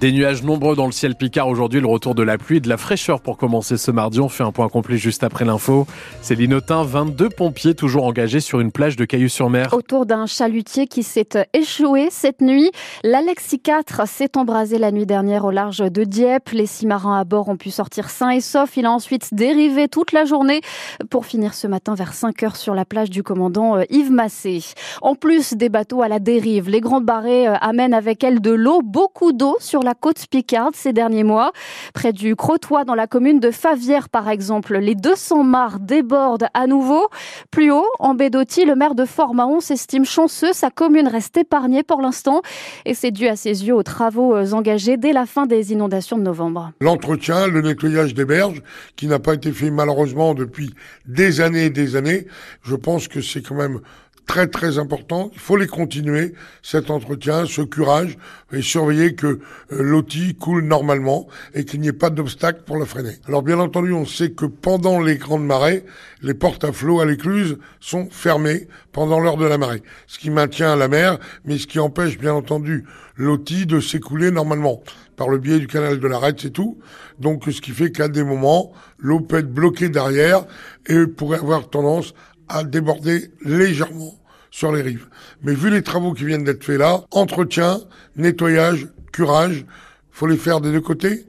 Des nuages nombreux dans le ciel picard aujourd'hui, le retour de la pluie et de la fraîcheur pour commencer ce mardi. On fait un point complet juste après l'info. C'est Linotin, 22 pompiers toujours engagés sur une plage de Cailloux-sur-Mer. Autour d'un chalutier qui s'est échoué cette nuit, l'Alexis 4 s'est embrasé la nuit dernière au large de Dieppe. Les six marins à bord ont pu sortir sains et saufs. Il a ensuite dérivé toute la journée pour finir ce matin vers 5 heures sur la plage du commandant euh, Yves Massé. En plus des bateaux à la dérive, les grandes barrées euh, amènent avec elles de l'eau, beaucoup d'eau sur la côte Picarde ces derniers mois. Près du Crotoy, dans la commune de Favière, par exemple, les 200 mares débordent à nouveau. Plus haut, en Bédotti, le maire de Fort-Mahon s'estime chanceux. Sa commune reste épargnée pour l'instant. Et c'est dû à ses yeux aux travaux euh, engagés dès la fin des inondations de novembre. L'entretien, le nettoyage des berges, qui n'a pas été fait malheureusement depuis des années et des années, je pense que c'est quand même très très important. Il faut les continuer, cet entretien, ce curage, et surveiller que euh, l'outil coule normalement et qu'il n'y ait pas d'obstacle pour la freiner. Alors bien entendu, on sait que pendant les grandes marées, les portes à flot à l'écluse sont fermées pendant l'heure de la marée, ce qui maintient la mer, mais ce qui empêche bien entendu l'outil de s'écouler normalement par le biais du canal de l'arête, c'est tout. Donc ce qui fait qu'à des moments, l'eau peut être bloquée derrière et pourrait avoir tendance à déborder légèrement sur les rives. Mais vu les travaux qui viennent d'être faits là, entretien, nettoyage, curage, faut les faire des deux côtés?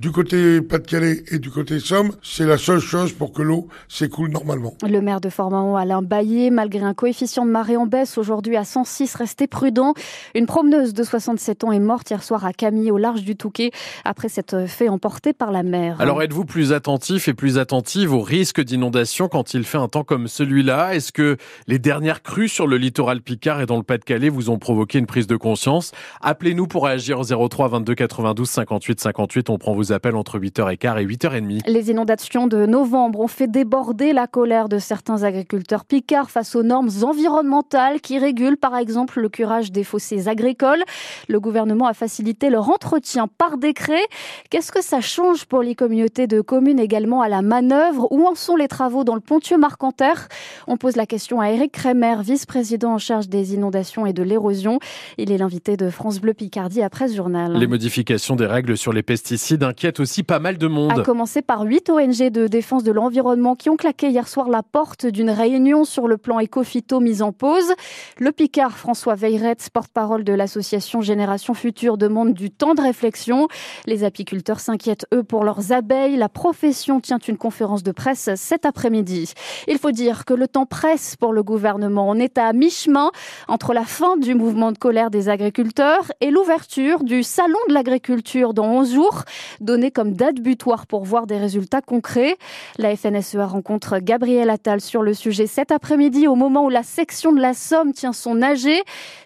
Du côté Pas-de-Calais et du côté Somme, c'est la seule chose pour que l'eau s'écoule normalement. Le maire de Fort-Mahon, Alain Baillet, malgré un coefficient de marée en baisse aujourd'hui à 106, restez prudent. Une promeneuse de 67 ans est morte hier soir à Camille, au large du Touquet, après s'être fait emporter par la mer. Alors êtes-vous plus attentif et plus attentive aux risques d'inondation quand il fait un temps comme celui-là? Est-ce que les dernières crues sur le littoral Picard et dans le Pas-de-Calais vous ont provoqué une prise de conscience? Appelez-nous pour réagir au 03 22 92 58 58. On prend vos appels entre 8h15 et 8h30. Les inondations de novembre ont fait déborder la colère de certains agriculteurs picards face aux normes environnementales qui régulent par exemple le curage des fossés agricoles. Le gouvernement a facilité leur entretien par décret. Qu'est-ce que ça change pour les communautés de communes également à la manœuvre? Où en sont les travaux dans le Pontieux Marcanterre? On pose la question à Eric Kremer, vice-président en charge des inondations et de l'érosion. Il est l'invité de France Bleu Picardie après ce journal. Les modifications des règles sur les pesticides inquiètent aussi pas mal de monde. À commencer par huit ONG de défense de l'environnement qui ont claqué hier soir la porte d'une réunion sur le plan éco-phyto mise en pause. Le Picard François Veyrette, porte-parole de l'association Génération Future, demande du temps de réflexion. Les apiculteurs s'inquiètent, eux, pour leurs abeilles. La profession tient une conférence de presse cet après-midi. Il faut dire que le temps presse pour le gouvernement. On est à mi-chemin entre la fin du mouvement de colère des agriculteurs et l'ouverture du Salon de l'agriculture dans 11 jours, donné comme date butoir pour voir des résultats concrets. La FNSEA rencontre Gabriel Attal sur le sujet cet après-midi au moment où la section de la Somme tient son AG.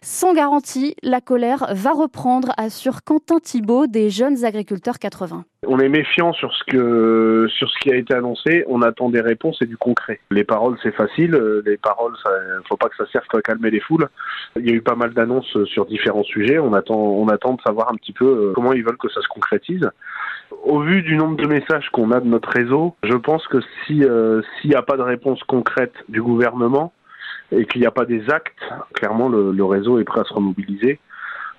Sans garantie, la colère va reprendre, assure Quentin Thibault des jeunes agriculteurs 80. On est méfiant sur ce que sur ce qui a été annoncé. On attend des réponses et du concret. Les paroles, c'est facile. Les paroles, ça, faut pas que ça serve qu'à calmer les foules. Il y a eu pas mal d'annonces sur différents sujets. On attend, on attend de savoir un petit peu comment ils veulent que ça se concrétise. Au vu du nombre de messages qu'on a de notre réseau, je pense que si euh, s'il n'y a pas de réponse concrète du gouvernement et qu'il n'y a pas des actes, clairement le, le réseau est prêt à se remobiliser.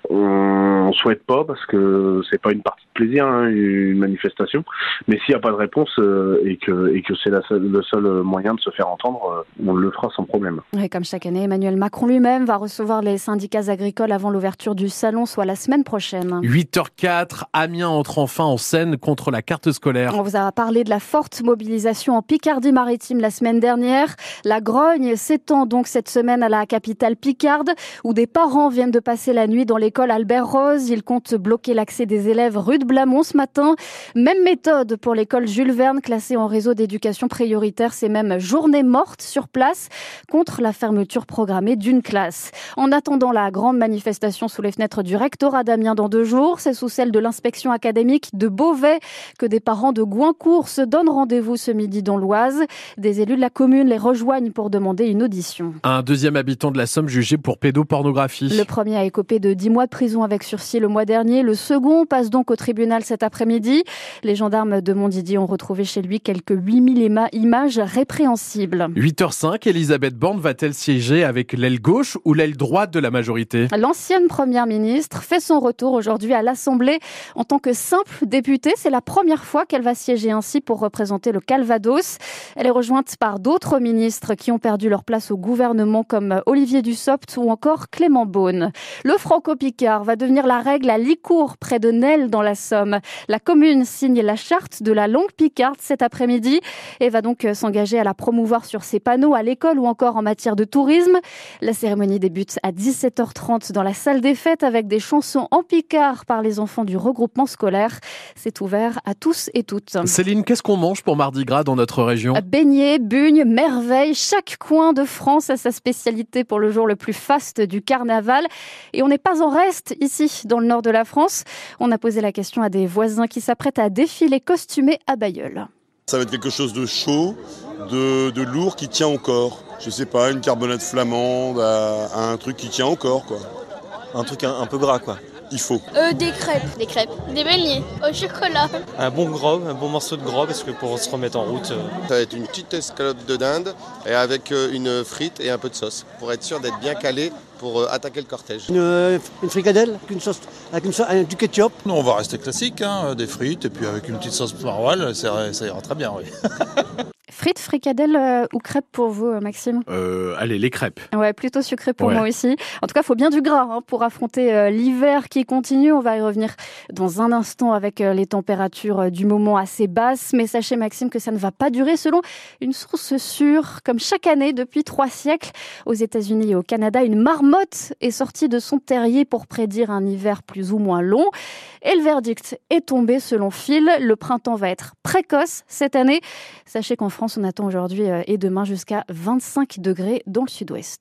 On souhaite pas parce que c'est pas une partie plaisir, hein, une manifestation. Mais s'il n'y a pas de réponse euh, et que, et que c'est le seul moyen de se faire entendre, euh, on le fera sans problème. Et comme chaque année, Emmanuel Macron lui-même va recevoir les syndicats agricoles avant l'ouverture du salon, soit la semaine prochaine. 8h04, Amiens entre enfin en scène contre la carte scolaire. On vous a parlé de la forte mobilisation en Picardie-Maritime la semaine dernière. La grogne s'étend donc cette semaine à la capitale picarde, où des parents viennent de passer la nuit dans l'école Albert Rose. Ils comptent bloquer l'accès des élèves rue de Blamont ce matin. Même méthode pour l'école Jules Verne, classée en réseau d'éducation prioritaire. C'est même journée morte sur place contre la fermeture programmée d'une classe. En attendant la grande manifestation sous les fenêtres du rectorat d'Amiens dans deux jours, c'est sous celle de l'inspection académique de Beauvais que des parents de Goincourt se donnent rendez-vous ce midi dans l'Oise. Des élus de la commune les rejoignent pour demander une audition. Un deuxième habitant de la Somme jugé pour pédopornographie. Le premier a écopé de 10 mois mois de prison avec sursis le mois dernier. Le second passe donc au tribunal cet après-midi. Les gendarmes de Montdidier ont retrouvé chez lui quelques 8000 images répréhensibles. 8h05, Elisabeth Borne va-t-elle siéger avec l'aile gauche ou l'aile droite de la majorité? L'ancienne première ministre fait son retour aujourd'hui à l'Assemblée en tant que simple députée. C'est la première fois qu'elle va siéger ainsi pour représenter le Calvados. Elle est rejointe par d'autres ministres qui ont perdu leur place au gouvernement comme Olivier Dussopt ou encore Clément Beaune. Le franco-picard va devenir la règle à Licourt, près de Nesle dans la Somme. La commune signe la charte de la langue picarde cet après-midi et va donc s'engager à la promouvoir sur ses panneaux à l'école ou encore en matière de tourisme. La cérémonie débute à 17h30 dans la salle des fêtes avec des chansons en picard par les enfants du regroupement scolaire. C'est ouvert à tous et toutes. Céline, qu'est-ce qu'on mange pour Mardi Gras dans notre région? Beignets, bugnes, merveilles. Chaque coin de France a sa spécialité pour le jour le plus faste du carnaval. Et on n'est pas en reste ici, dans le nord de la France. On a posé la question à des voisins qui s'apprêtent à défiler costumés à Bayeul. Ça va être quelque chose de chaud, de, de lourd qui tient au corps. Je sais pas, une carbonate flamande, à, un truc qui tient au corps, quoi. Un truc un, un peu gras, quoi. Il faut. Euh, des crêpes. Des crêpes. Des beignets au chocolat. Un bon gros, un bon morceau de gros parce que pour se remettre en route. Euh... Ça va être une petite escalope de dinde et avec une frite et un peu de sauce pour être sûr d'être bien calé pour euh, attaquer le cortège. Une, euh, une fricadelle avec, une sauce, avec une sauce, du ketchup. Non, on va rester classique, hein, des frites et puis avec une petite sauce maroilles, ça, ça ira très bien, oui. Frites, fricadelles euh, ou crêpes pour vous, euh, Maxime? Euh, Allez, les crêpes. Ouais, plutôt sucré pour Ouais. moi aussi. En tout cas, il faut bien du gras hein, pour affronter euh, l'hiver qui continue. On va y revenir dans un instant avec les températures du moment assez basses. Mais sachez, Maxime, que ça ne va pas durer selon une source sûre. Comme chaque année depuis trois siècles, aux États-Unis et au Canada, une marmotte est sortie de son terrier pour prédire un hiver plus ou moins long. Et le verdict est tombé selon Phil. Le printemps va être précoce cette année. Sachez qu'en France, on attend aujourd'hui euh, et demain jusqu'à 25 degrés dans le sud-ouest.